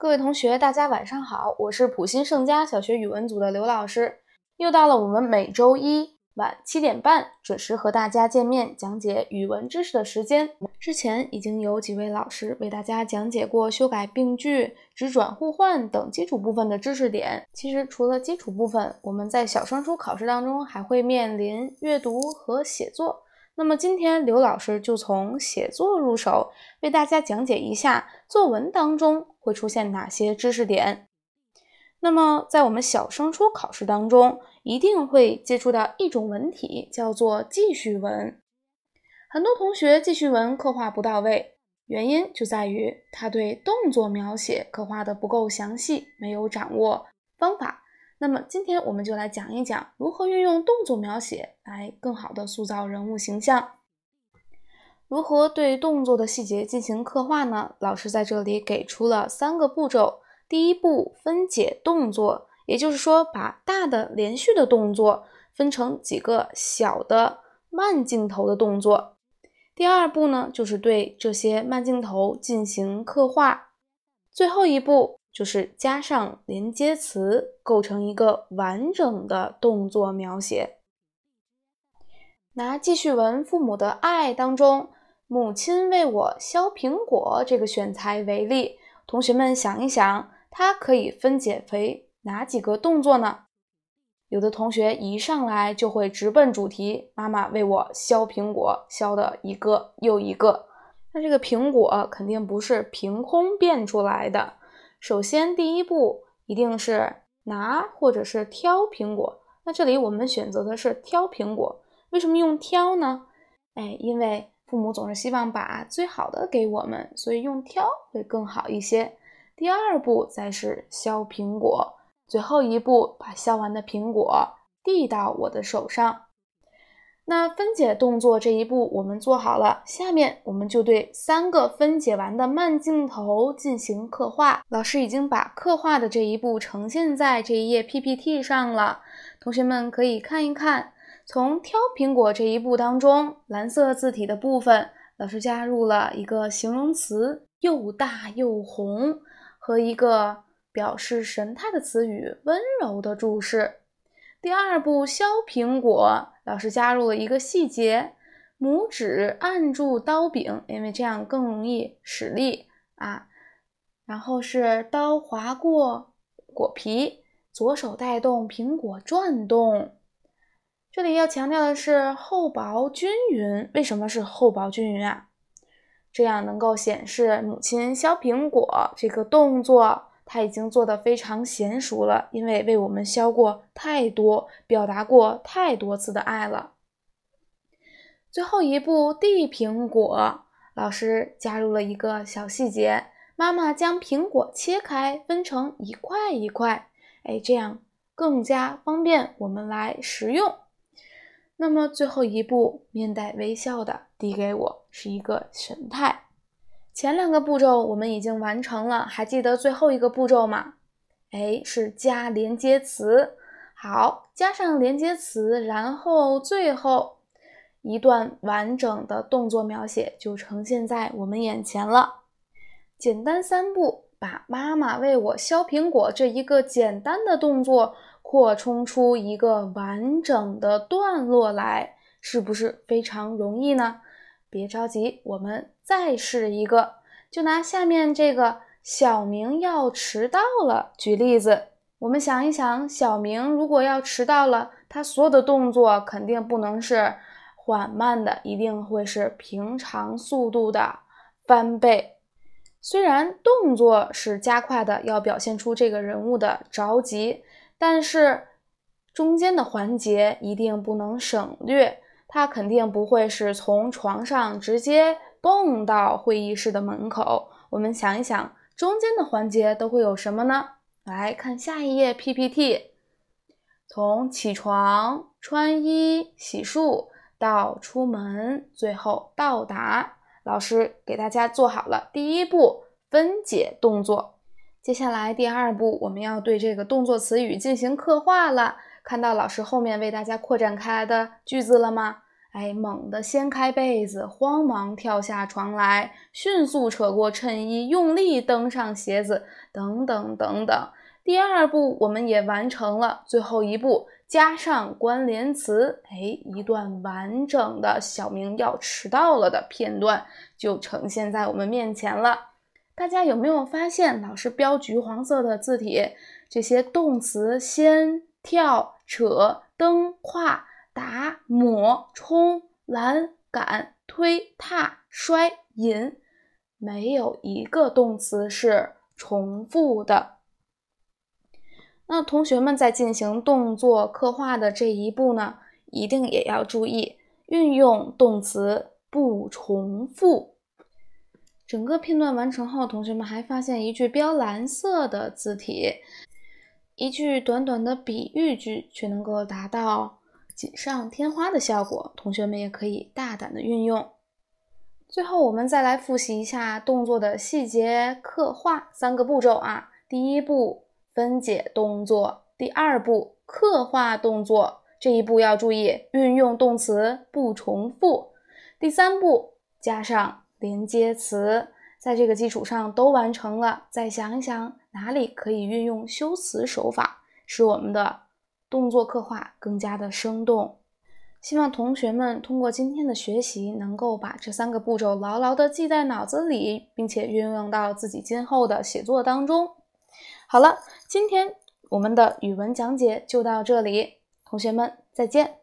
各位同学，大家晚上好，我是普新盛佳小学语文组的刘老师。又到了我们每周一晚七点半准时和大家见面讲解语文知识的时间。之前已经有几位老师为大家讲解过修改病句、直转互换等基础部分的知识点。其实除了基础部分，我们在小升初考试当中还会面临阅读和写作。那么今天刘老师就从写作入手，为大家讲解一下作文当中会出现哪些知识点。那么在我们小升初考试当中，一定会接触到一种文体，叫做记叙文。很多同学记叙文刻画不到位，原因就在于他对动作描写刻画的不够详细，没有掌握方法。那么今天我们就来讲一讲如何运用动作描写来更好的塑造人物形象。如何对动作的细节进行刻画呢？老师在这里给出了三个步骤。第一步，分解动作，也就是说，把大的连续的动作分成几个小的慢镜头的动作。第二步呢，就是对这些慢镜头进行刻画。最后一步。就是加上连接词，构成一个完整的动作描写。拿记叙文《父母的爱》当中“母亲为我削苹果”这个选材为例，同学们想一想，它可以分解为哪几个动作呢？有的同学一上来就会直奔主题：“妈妈为我削苹果，削的一个又一个。”那这个苹果肯定不是凭空变出来的。首先，第一步一定是拿或者是挑苹果。那这里我们选择的是挑苹果。为什么用挑呢？哎，因为父母总是希望把最好的给我们，所以用挑会更好一些。第二步再是削苹果，最后一步把削完的苹果递到我的手上。那分解动作这一步我们做好了，下面我们就对三个分解完的慢镜头进行刻画。老师已经把刻画的这一步呈现在这一页 PPT 上了，同学们可以看一看。从挑苹果这一步当中，蓝色字体的部分，老师加入了一个形容词“又大又红”和一个表示神态的词语“温柔”的注释。第二步削苹果，老师加入了一个细节：拇指按住刀柄，因为这样更容易使力啊。然后是刀划过果皮，左手带动苹果转动。这里要强调的是厚薄均匀。为什么是厚薄均匀啊？这样能够显示母亲削苹果这个动作。他已经做得非常娴熟了，因为为我们削过太多，表达过太多次的爱了。最后一步递苹果，老师加入了一个小细节：妈妈将苹果切开，分成一块一块，哎，这样更加方便我们来食用。那么最后一步，面带微笑的递给我，是一个神态。前两个步骤我们已经完成了，还记得最后一个步骤吗？哎，是加连接词。好，加上连接词，然后最后一段完整的动作描写就呈现在我们眼前了。简单三步，把妈妈为我削苹果这一个简单的动作扩充出一个完整的段落来，是不是非常容易呢？别着急，我们再试一个。就拿下面这个小明要迟到了举例子，我们想一想，小明如果要迟到了，他所有的动作肯定不能是缓慢的，一定会是平常速度的翻倍。虽然动作是加快的，要表现出这个人物的着急，但是中间的环节一定不能省略。他肯定不会是从床上直接蹦到会议室的门口。我们想一想，中间的环节都会有什么呢？来看下一页 PPT，从起床、穿衣、洗漱到出门，最后到达，老师给大家做好了第一步分解动作。接下来第二步，我们要对这个动作词语进行刻画了。看到老师后面为大家扩展开来的句子了吗？哎，猛地掀开被子，慌忙跳下床来，迅速扯过衬衣，用力蹬上鞋子，等等等等。第二步我们也完成了，最后一步加上关联词，哎，一段完整的小明要迟到了的片段就呈现在我们面前了。大家有没有发现，老师标橘黄色的字体，这些动词先、跳、扯、蹬、跨。打、抹、冲、拦、赶、推、踏、摔、引，没有一个动词是重复的。那同学们在进行动作刻画的这一步呢，一定也要注意运用动词不重复。整个片段完成后，同学们还发现一句标蓝色的字体，一句短短的比喻句，却能够达到。锦上添花的效果，同学们也可以大胆的运用。最后，我们再来复习一下动作的细节刻画三个步骤啊。第一步，分解动作；第二步，刻画动作，这一步要注意运用动词不重复；第三步，加上连接词。在这个基础上都完成了，再想一想哪里可以运用修辞手法，使我们的。动作刻画更加的生动，希望同学们通过今天的学习，能够把这三个步骤牢牢的记在脑子里，并且运用到自己今后的写作当中。好了，今天我们的语文讲解就到这里，同学们再见。